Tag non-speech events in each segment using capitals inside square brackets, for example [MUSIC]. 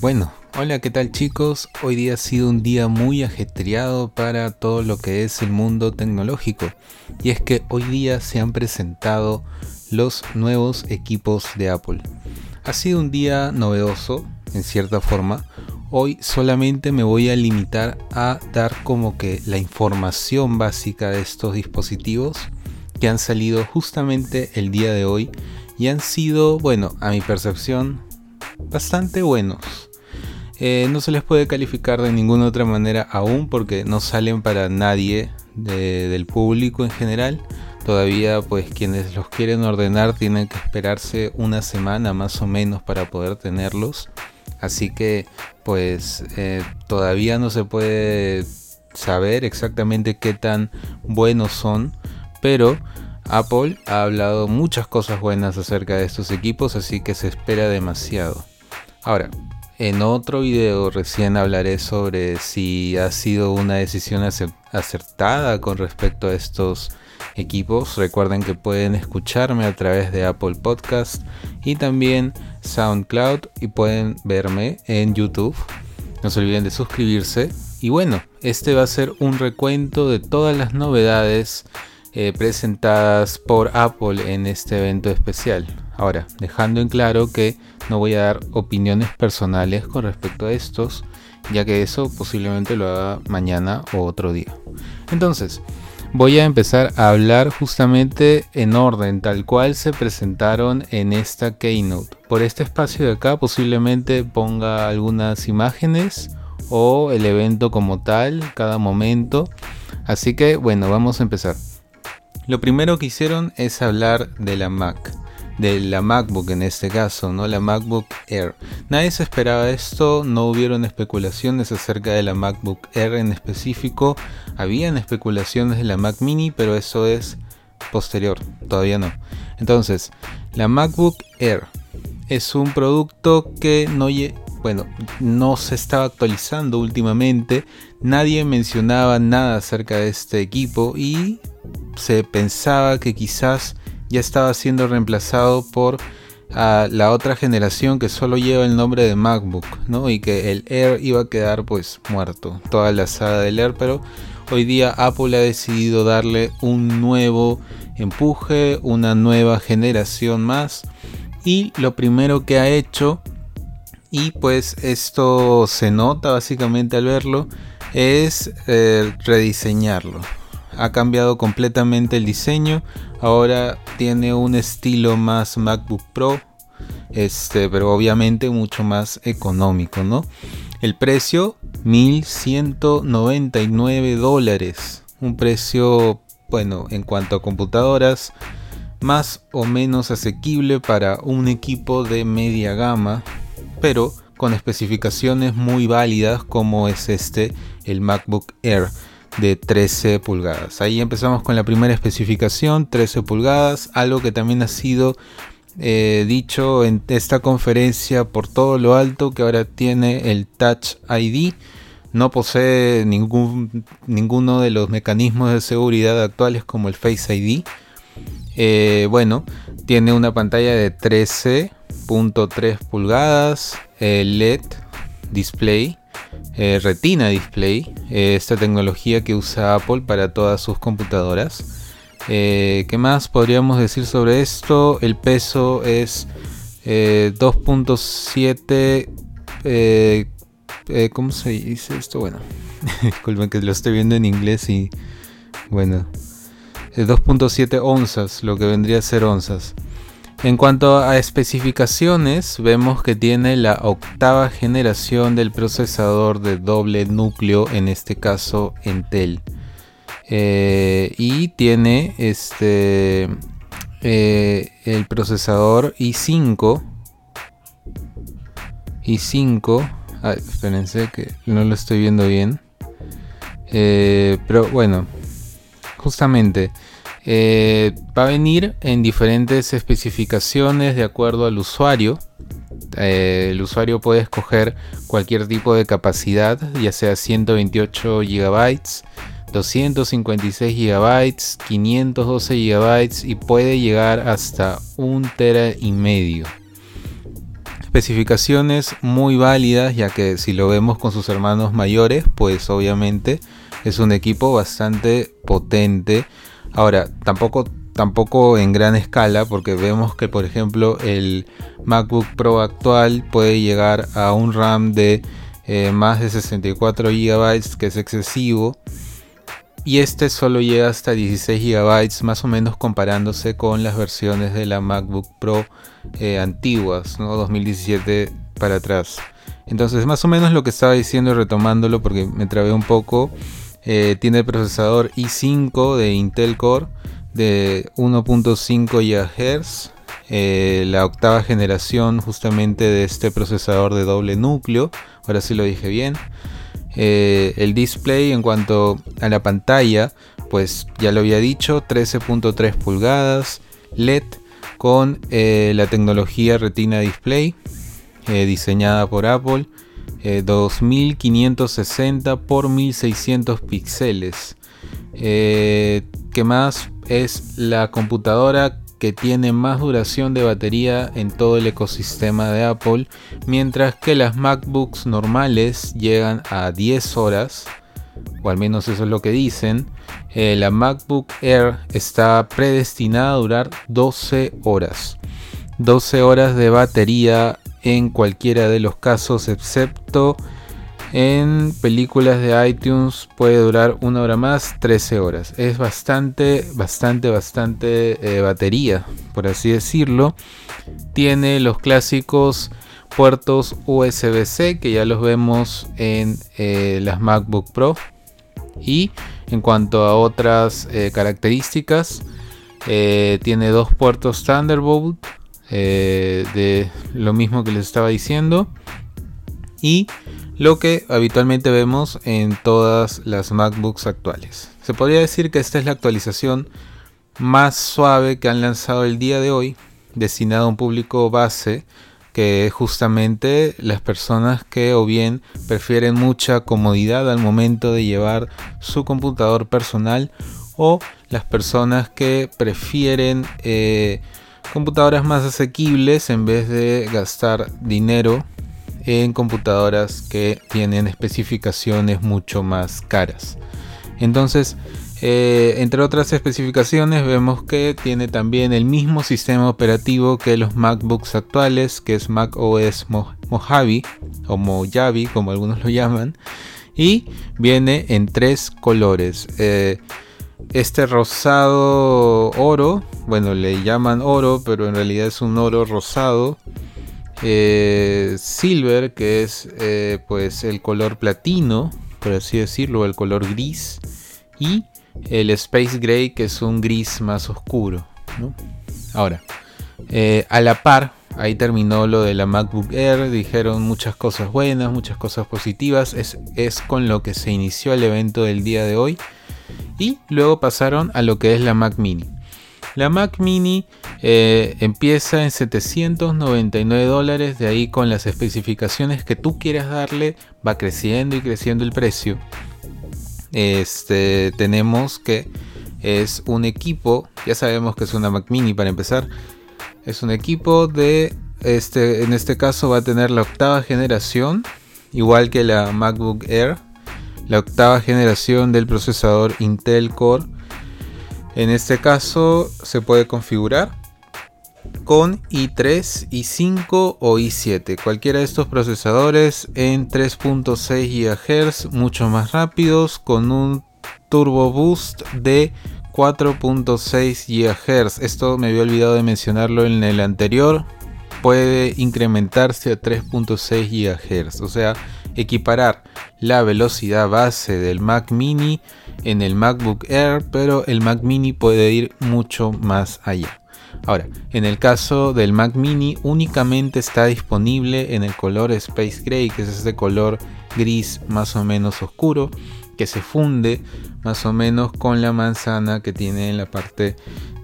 Bueno, hola, ¿qué tal chicos? Hoy día ha sido un día muy ajetreado para todo lo que es el mundo tecnológico. Y es que hoy día se han presentado los nuevos equipos de Apple. Ha sido un día novedoso, en cierta forma. Hoy solamente me voy a limitar a dar como que la información básica de estos dispositivos que han salido justamente el día de hoy y han sido, bueno, a mi percepción, bastante buenos. Eh, no se les puede calificar de ninguna otra manera aún porque no salen para nadie del público en general. Todavía pues quienes los quieren ordenar tienen que esperarse una semana más o menos para poder tenerlos. Así que pues eh, todavía no se puede saber exactamente qué tan buenos son. Pero Apple ha hablado muchas cosas buenas acerca de estos equipos, así que se espera demasiado. Ahora, en otro video recién hablaré sobre si ha sido una decisión acertada con respecto a estos equipos. Recuerden que pueden escucharme a través de Apple Podcast y también SoundCloud y pueden verme en YouTube. No se olviden de suscribirse. Y bueno, este va a ser un recuento de todas las novedades eh, presentadas por Apple en este evento especial. Ahora, dejando en claro que no voy a dar opiniones personales con respecto a estos, ya que eso posiblemente lo haga mañana o otro día. Entonces, voy a empezar a hablar justamente en orden, tal cual se presentaron en esta keynote. Por este espacio de acá posiblemente ponga algunas imágenes o el evento como tal, cada momento. Así que bueno, vamos a empezar. Lo primero que hicieron es hablar de la Mac de la MacBook en este caso, ¿no? La MacBook Air. Nadie se esperaba esto, no hubieron especulaciones acerca de la MacBook Air en específico. Habían especulaciones de la Mac Mini, pero eso es posterior, todavía no. Entonces, la MacBook Air es un producto que no bueno, no se estaba actualizando últimamente, nadie mencionaba nada acerca de este equipo y se pensaba que quizás ya estaba siendo reemplazado por la otra generación que solo lleva el nombre de MacBook, ¿no? Y que el Air iba a quedar pues muerto, toda la saga del Air, pero hoy día Apple ha decidido darle un nuevo empuje, una nueva generación más y lo primero que ha hecho y pues esto se nota básicamente al verlo es eh, rediseñarlo ha cambiado completamente el diseño. Ahora tiene un estilo más MacBook Pro, este, pero obviamente mucho más económico, ¿no? El precio 1199 dólares, un precio, bueno, en cuanto a computadoras, más o menos asequible para un equipo de media gama, pero con especificaciones muy válidas como es este, el MacBook Air de 13 pulgadas. Ahí empezamos con la primera especificación, 13 pulgadas, algo que también ha sido eh, dicho en esta conferencia por todo lo alto que ahora tiene el Touch ID. No posee ningún, ninguno de los mecanismos de seguridad actuales como el Face ID. Eh, bueno, tiene una pantalla de 13.3 pulgadas, LED display eh, Retina Display, eh, esta tecnología que usa Apple para todas sus computadoras. Eh, ¿Qué más podríamos decir sobre esto? El peso es 2.7... ¿Cómo se dice esto? Bueno, [LAUGHS] disculpen que lo estoy viendo en inglés y... Bueno, 2.7 onzas, lo que vendría a ser onzas. En cuanto a especificaciones, vemos que tiene la octava generación del procesador de doble núcleo, en este caso Intel. Eh, y tiene este eh, el procesador i5 i5 espérense que no lo estoy viendo bien eh, pero bueno justamente eh, va a venir en diferentes especificaciones de acuerdo al usuario. Eh, el usuario puede escoger cualquier tipo de capacidad, ya sea 128 GB, 256 GB, 512 GB y puede llegar hasta un tera y medio. Especificaciones muy válidas, ya que si lo vemos con sus hermanos mayores, pues obviamente es un equipo bastante potente. Ahora, tampoco tampoco en gran escala porque vemos que por ejemplo el MacBook Pro actual puede llegar a un RAM de eh, más de 64 GB que es excesivo y este solo llega hasta 16 GB más o menos comparándose con las versiones de la MacBook Pro eh, antiguas, ¿no? 2017 para atrás. Entonces más o menos lo que estaba diciendo retomándolo porque me trabé un poco, eh, tiene el procesador i5 de Intel Core de 1.5 GHz, eh, la octava generación justamente de este procesador de doble núcleo, ahora sí lo dije bien. Eh, el display en cuanto a la pantalla, pues ya lo había dicho, 13.3 pulgadas, LED con la tecnología Retina Display, diseñada por Apple, 2560 por 1600 píxeles. ¿Qué más? es la computadora que tiene más duración de batería en todo el ecosistema de Apple, mientras que las MacBooks normales llegan a 10 horas, o al menos eso es lo que dicen. Eh, la MacBook Air está predestinada a durar 12 horas. 12 horas de batería en cualquiera de los casos, excepto en películas de iTunes puede durar una hora más, 13 horas. Es bastante, bastante, bastante eh, batería, por así decirlo. Tiene los clásicos puertos USB-C que ya los vemos en eh, las MacBook Pro. Y en cuanto a otras eh, características, tiene dos puertos Thunderbolt, de lo mismo que les estaba diciendo. Y lo que habitualmente vemos en todas las MacBooks actuales. Se podría decir que esta es la actualización más suave que han lanzado el día de hoy, destinada a un público base, que es justamente las personas que o bien prefieren mucha comodidad al momento de llevar su computador personal o las personas que prefieren eh, computadoras más asequibles en vez de gastar dinero en computadoras que tienen especificaciones mucho más caras. Entonces, eh, entre otras especificaciones, vemos que tiene también el mismo sistema operativo que los MacBooks actuales, que es Mac OS Mojave o Mojave, como algunos lo llaman, y viene en tres colores. Eh, este rosado oro, bueno, le llaman oro, pero en realidad es un oro rosado eh, silver, que es eh, pues el color platino, por así decirlo, el color gris, y el Space Gray, que es un gris más oscuro. Ahora, eh, a la par, ahí terminó lo de la MacBook Air, dijeron muchas cosas buenas, muchas cosas positivas, es, es con lo que se inició el evento del día de hoy, y luego pasaron a lo que es la Mac Mini. La Mac Mini eh, empieza en 799 dólares, de ahí con las especificaciones que tú quieras darle, va creciendo y creciendo el precio. Este, tenemos que es un equipo, ya sabemos que es una Mac Mini para empezar, es un equipo de, este, en este caso va a tener la octava generación, igual que la MacBook Air, la octava generación del procesador Intel Core en este caso se puede configurar con i3, i5 o i7. Cualquiera de estos procesadores en 3.6 GHz, mucho más rápidos, con un turbo boost de 4.6 GHz. Esto me había olvidado de mencionarlo en el anterior. Puede incrementarse a 3.6 GHz. O sea, equiparar la velocidad base del Mac mini en el MacBook Air, pero el Mac mini puede ir mucho más allá. Ahora, en el caso del Mac mini únicamente está disponible en el color Space Gray, que es ese color gris más o menos oscuro, que se funde más o menos con la manzana que tiene en la parte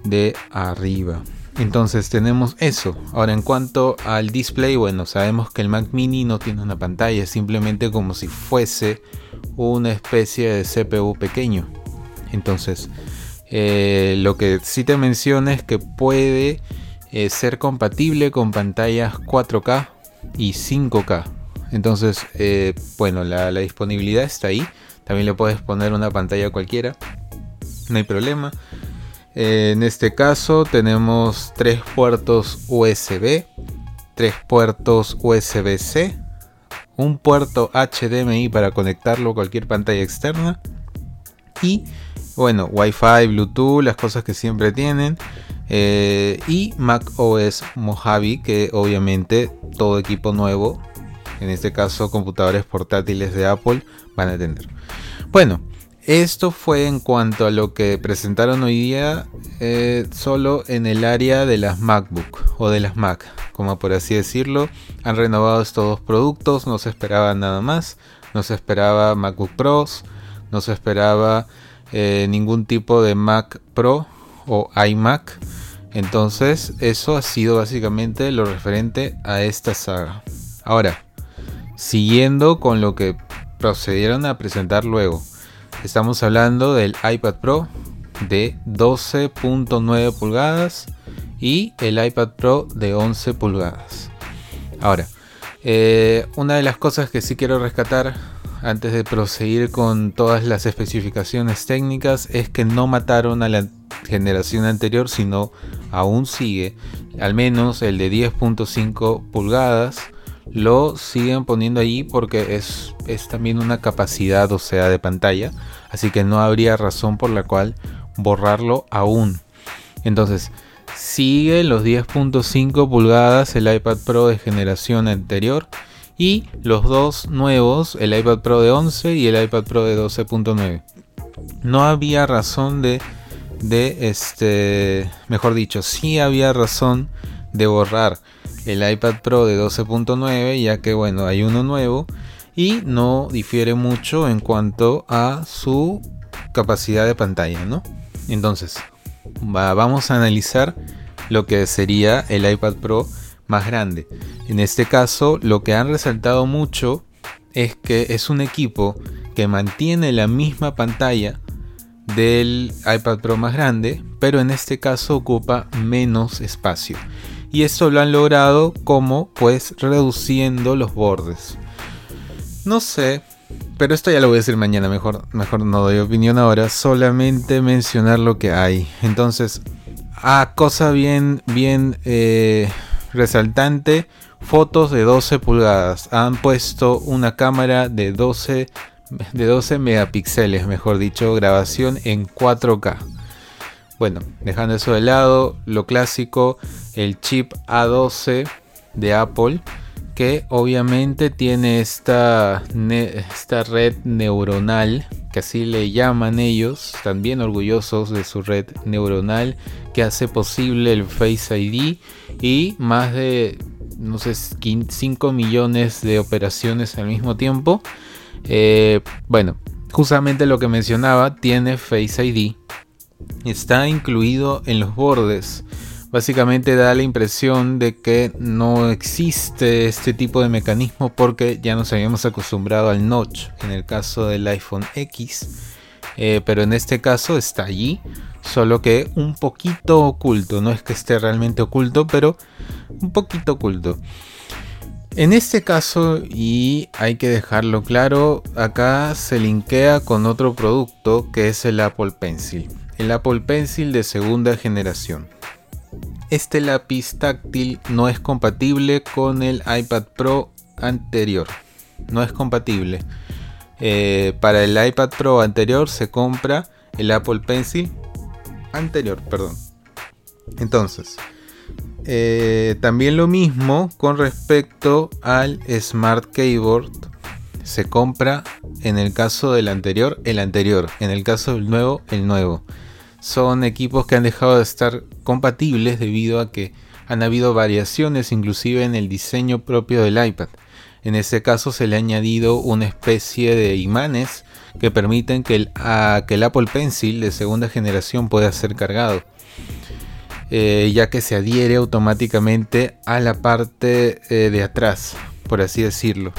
de arriba. Entonces tenemos eso. Ahora en cuanto al display, bueno, sabemos que el Mac mini no tiene una pantalla, simplemente como si fuese una especie de CPU pequeño. Entonces, eh, lo que sí te menciona es que puede eh, ser compatible con pantallas 4K y 5K. Entonces, eh, bueno, la, disponibilidad está ahí. También le puedes poner una pantalla cualquiera. No hay problema. En este caso tenemos tres puertos USB, tres puertos USB-C, un puerto HDMI para conectarlo a cualquier pantalla externa y bueno, Wi-Fi, Bluetooth, las cosas que siempre tienen. Eh, y Mac OS Mojave, que obviamente todo equipo nuevo, en este caso computadores portátiles de Apple, van a tener. Bueno, esto fue en cuanto a lo que presentaron hoy día, eh, solo en el área de las MacBook o de las Mac, como por así decirlo. Han renovado estos dos productos, no se esperaba nada más, no se esperaba MacBook Pros, no se esperaba eh, ningún tipo de Mac Pro o iMac. Entonces, eso ha sido básicamente lo referente a esta saga. Ahora, siguiendo con lo que procedieron a presentar luego, estamos hablando del iPad Pro de 12.9 pulgadas y el iPad Pro de 11 pulgadas. Ahora, eh, una de las cosas que sí quiero rescatar antes de proseguir con todas las especificaciones técnicas es que no mataron a la generación anterior, sino aún sigue, al menos el de 10.5 pulgadas, lo siguen poniendo allí porque es, es también una capacidad, o sea, de pantalla, así que no habría razón por la cual borrarlo aún. Entonces, sigue los 10.5 pulgadas el iPad Pro de generación anterior y los dos nuevos, el iPad Pro de 11 y el iPad Pro de 12.9. No había razón de, de, este, mejor dicho, sí había razón de borrar el iPad Pro de 12.9 ya que bueno, hay uno nuevo y no difiere mucho en cuanto a su capacidad de pantalla, ¿no? Entonces, vamos a analizar lo que sería el iPad Pro más grande. En este caso, lo que han resaltado mucho es que es un equipo que mantiene la misma pantalla del iPad Pro más grande, pero en este caso ocupa menos espacio. Y esto lo han logrado como pues reduciendo los bordes. No sé, pero esto ya lo voy a decir mañana, mejor, mejor no doy opinión ahora, solamente mencionar lo que hay. Entonces, a cosa bien, bien eh, resaltante, fotos de 12 pulgadas. Han puesto una cámara de 12, de 12 megapíxeles, mejor dicho, grabación en 4K. Bueno, dejando eso de lado, lo clásico, el chip A12 de Apple, que obviamente tiene esta, esta red neuronal, que así le llaman ellos, también orgullosos de su red neuronal, que hace posible el Face ID y más de, no sé, 5 millones de operaciones al mismo tiempo. Eh, bueno, justamente lo que mencionaba, tiene Face ID. Está incluido en los bordes. Básicamente da la impresión de que no existe este tipo de mecanismo porque ya nos habíamos acostumbrado al notch en el caso del iPhone X. Eh, pero en este caso está allí solo que un poquito oculto, no es que esté realmente oculto, pero un poquito oculto. En este caso, y hay que dejarlo claro, acá se linkea con otro producto que es el Apple Pencil. El Apple Pencil de segunda generación. Este lápiz táctil no es compatible con el iPad Pro anterior. No es compatible. Eh, para el iPad Pro anterior se compra el Apple Pencil anterior, perdón. Entonces, eh, también lo mismo con respecto al Smart Keyboard. Se compra en el caso del anterior, el anterior. En el caso del nuevo, el nuevo. Son equipos que han dejado de estar compatibles debido a que han habido variaciones inclusive en el diseño propio del iPad. En este caso se le ha añadido una especie de imanes que permiten que el, Apple Pencil de segunda generación pueda ser cargado. Eh, ya que se adhiere automáticamente a la parte eh, de atrás, por así decirlo.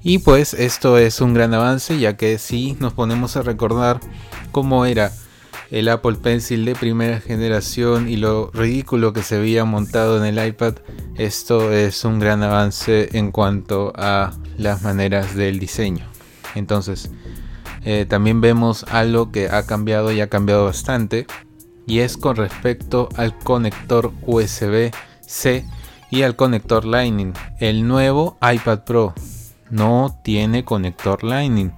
Y pues esto es un gran avance, ya que si nos ponemos a recordar cómo era el Apple Pencil de primera generación y lo ridículo que se veía montado en el iPad, esto es un gran avance en cuanto a las maneras del diseño. Entonces, eh, también vemos algo que ha cambiado y ha cambiado bastante y es con respecto al conector USB-C y al conector Lightning. El nuevo iPad Pro no tiene conector Lightning.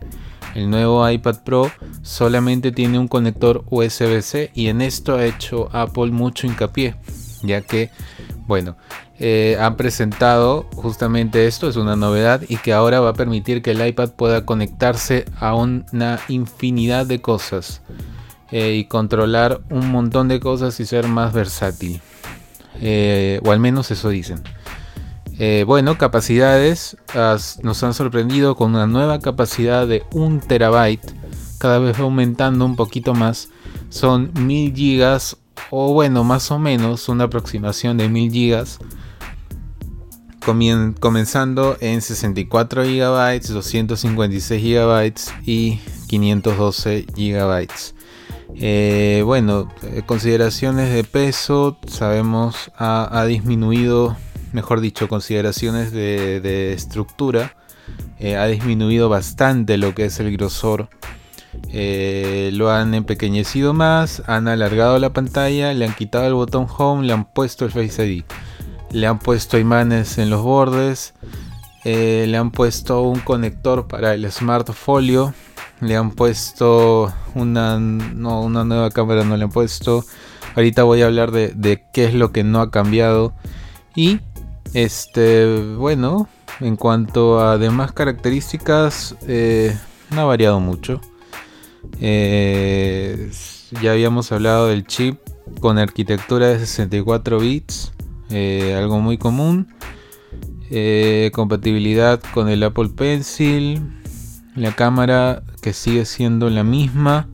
El nuevo iPad Pro solamente tiene un conector USB-C y en esto ha hecho Apple mucho hincapié, ya que, bueno, eh, han presentado justamente esto, es una novedad y que ahora va a permitir que el iPad pueda conectarse a una infinidad de cosas eh, y controlar un montón de cosas y ser más versátil. Eh, o al menos eso dicen. Eh, bueno, capacidades nos han sorprendido con una nueva capacidad de 1 terabyte, cada vez aumentando un poquito más. Son 1000 gigas, o bueno, más o menos una aproximación de 1000 gigas. comenzando en 64 GB, 256 GB y 512 GB. Eh, bueno, eh, consideraciones de peso, sabemos ha, disminuido, mejor dicho, consideraciones de, estructura, eh, ha disminuido bastante lo que es el grosor. Lo han empequeñecido más, han alargado la pantalla, le han quitado el botón home, le han puesto el Face ID, le han puesto imanes en los bordes, le han puesto un conector para el Smart Folio le han puesto una, no, una nueva cámara, no le han puesto. Ahorita voy a hablar de, qué es lo que no ha cambiado. Y, este, bueno, en cuanto a demás características, eh, no ha variado mucho. Eh, ya habíamos hablado del chip con arquitectura de 64 bits, eh, algo muy común. compatibilidad con el Apple Pencil, la cámara que sigue siendo la misma.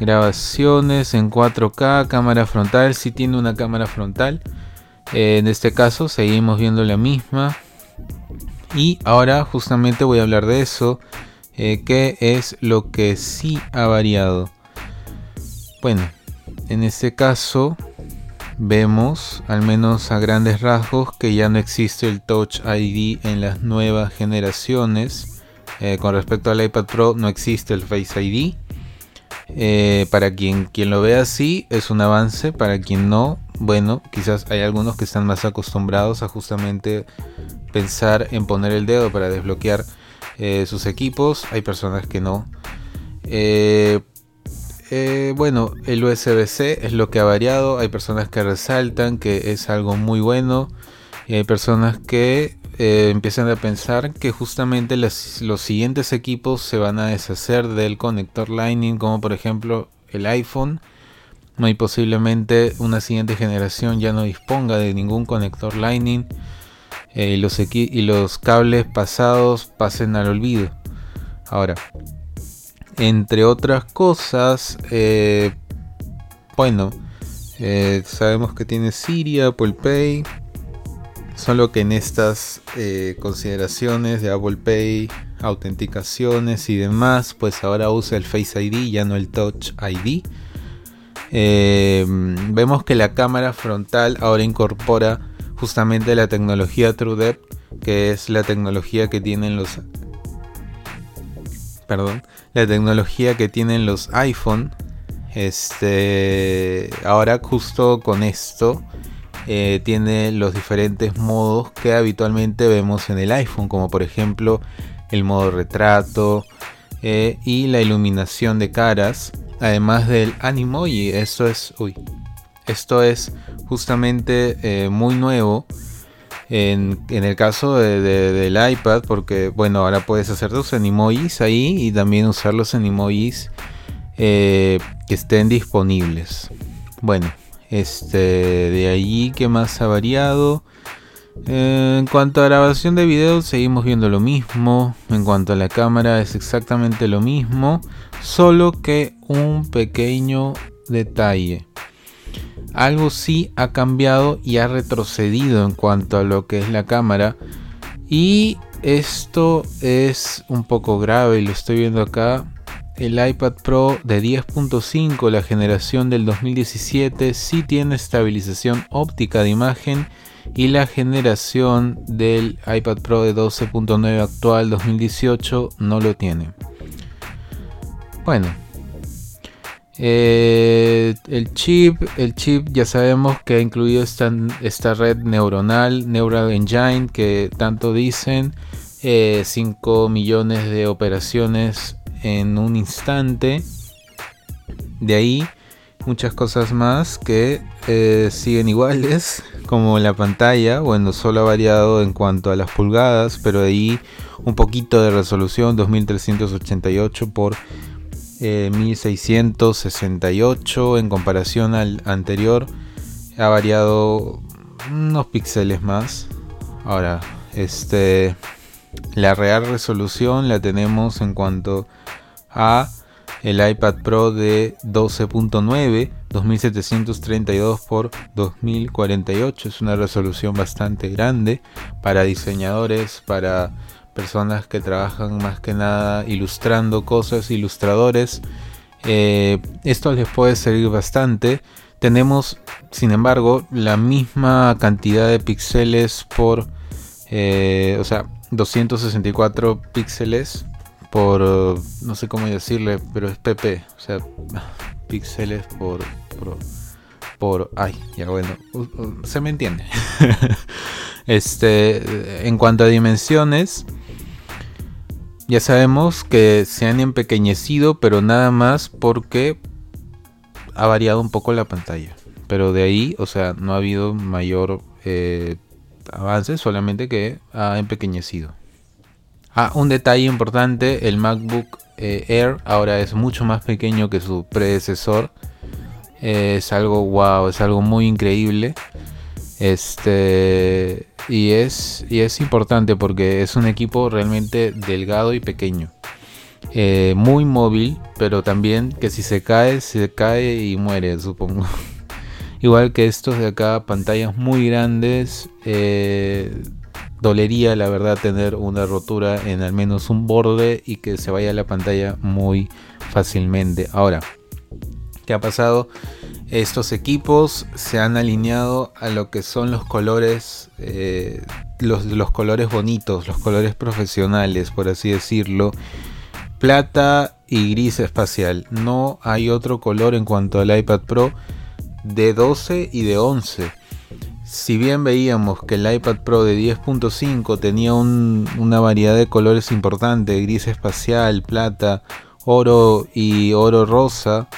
Grabaciones en 4K, cámara frontal, si tiene una cámara frontal. Eh, en este caso seguimos viendo la misma. Y ahora justamente voy a hablar de eso. Eh, que es lo que sí ha variado? Bueno, en este caso vemos, al menos a grandes rasgos, que ya no existe el Touch ID en las nuevas generaciones. Eh, con respecto al iPad Pro no existe el Face ID. Eh, para quien, quien lo ve así es un avance, para quien no, bueno, quizás hay algunos que están más acostumbrados a justamente pensar en poner el dedo para desbloquear eh, sus equipos, hay personas que no. bueno, el USB-C es lo que ha variado, hay personas que resaltan que es algo muy bueno y hay personas que eh, empiezan a pensar que justamente los siguientes equipos se van a deshacer del conector Lightning, como por ejemplo el iPhone. Muy posiblemente una siguiente generación ya no disponga de ningún conector Lightning eh, y, los cables pasados pasen al olvido. Ahora, entre otras cosas, eh, bueno, sabemos que tiene Siri, Apple Pay, Solo que en estas eh, consideraciones de Apple Pay, autenticaciones y demás, pues ahora usa el Face ID, ya no el Touch ID. Eh, vemos que la cámara frontal ahora incorpora justamente la tecnología TrueDepth, que es la tecnología que tienen los perdón, la tecnología que tienen los iPhone. Este, ahora justo con esto eh, tiene los diferentes modos que habitualmente vemos en el iPhone, como por ejemplo el modo retrato eh, y la iluminación de caras, además del y Esto es, uy, esto es justamente eh, muy nuevo. En, el caso del iPad, porque bueno, ahora puedes hacer los animojis ahí y también usar los animojis que estén disponibles. Bueno, este, de allí, ¿qué más ha variado? Eh, en cuanto a grabación de video, seguimos viendo lo mismo. En cuanto a la cámara, es exactamente lo mismo. Solo que un pequeño detalle. Algo sí ha cambiado y ha retrocedido en cuanto a lo que es la cámara. Y esto es un poco grave, lo estoy viendo acá. el iPad Pro de 10.5, la generación del 2017, sí tiene estabilización óptica de imagen y la generación del iPad Pro de 12.9 actual 2018 no lo tiene. Bueno, eh, el chip, el chip ya sabemos que ha incluido esta, esta red neuronal, Neural Engine, que tanto dicen, 5 eh, millones de operaciones en un instante. De ahí muchas cosas más que eh, siguen iguales, [LAUGHS] como la pantalla, bueno, solo ha variado en cuanto a las pulgadas, pero de ahí un poquito de resolución, 2388 por 1668 eh, en comparación al anterior ha variado unos píxeles más. Ahora este la real resolución la tenemos en cuanto a el iPad Pro de 12.9 2732 por 2048 es una resolución bastante grande para diseñadores para personas que trabajan más que nada ilustrando cosas, ilustradores. Eh, esto les puede servir bastante. Tenemos, sin embargo, la misma cantidad de píxeles por, eh, o sea, 264 píxeles por, no sé cómo decirle, pero es PP, o sea, píxeles por, por, por, ay, ya bueno, se me entiende. [LAUGHS] este, en cuanto a dimensiones, ya sabemos que se han empequeñecido, pero nada más porque ha variado un poco la pantalla. Pero de ahí, o sea, no ha habido mayor eh, avance, solamente que ha empequeñecido. Ah, un detalle importante, el MacBook eh, Air ahora es mucho más pequeño que su predecesor. es algo wow, es algo muy increíble. Este y es, y es importante porque es un equipo realmente delgado y pequeño. Eh, muy móvil, pero también que si se cae, se cae y muere, supongo. [LAUGHS] Igual que estos de acá, pantallas muy grandes. Eh, dolería, la verdad, tener una rotura en al menos un borde y que se vaya la pantalla muy fácilmente. Ahora, ¿qué ha pasado? Estos equipos se han alineado a lo que son los colores, eh, los, colores bonitos, los colores profesionales, por así decirlo. Plata y gris espacial. No hay otro color en cuanto al iPad Pro de 12 y de 11. Si bien veíamos que el iPad Pro de 10.5 tenía una variedad de colores importante, gris espacial, plata, oro y oro rosa,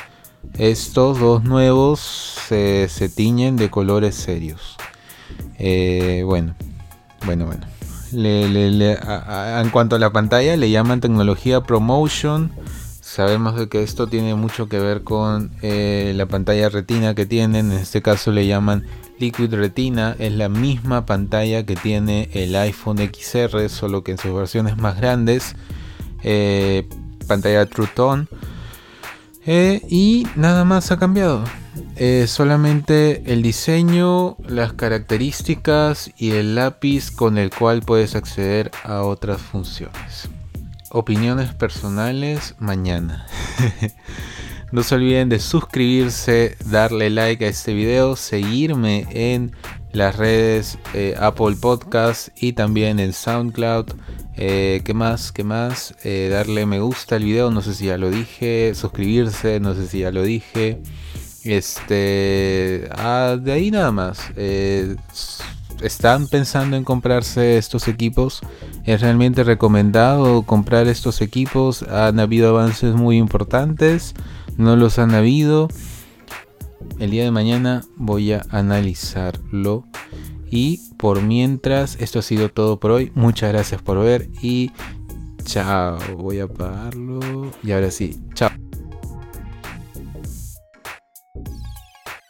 estos dos nuevos se, tiñen de colores serios. Eh, bueno, bueno, bueno. en cuanto a la pantalla, le llaman tecnología ProMotion. Sabemos de que esto tiene mucho que ver con eh, la pantalla retina que tienen. En este caso le llaman Liquid Retina. Es la misma pantalla que tiene el iPhone XR, solo que en sus versiones más grandes. Eh, pantalla True Tone. Eh, y nada más ha cambiado. Eh, solamente el diseño, las características y el lápiz con el cual puedes acceder a otras funciones. Opiniones personales mañana. [LAUGHS] no se olviden de suscribirse, darle like a este video, seguirme en las redes eh, Apple Podcast y también en SoundCloud. Eh, ¿Qué más? ¿Qué más? Eh, darle me gusta al video, no sé si ya lo dije. Suscribirse, no sé si ya lo dije. Este. Ah, de ahí nada más. Eh, ¿Están pensando en comprarse estos equipos? ¿Es realmente recomendado comprar estos equipos? ¿Han habido avances muy importantes? ¿No los han habido? El día de mañana voy a analizarlo. Y por mientras, esto ha sido todo por hoy. Muchas gracias por ver y chao. Voy a apagarlo. Y ahora sí, chao.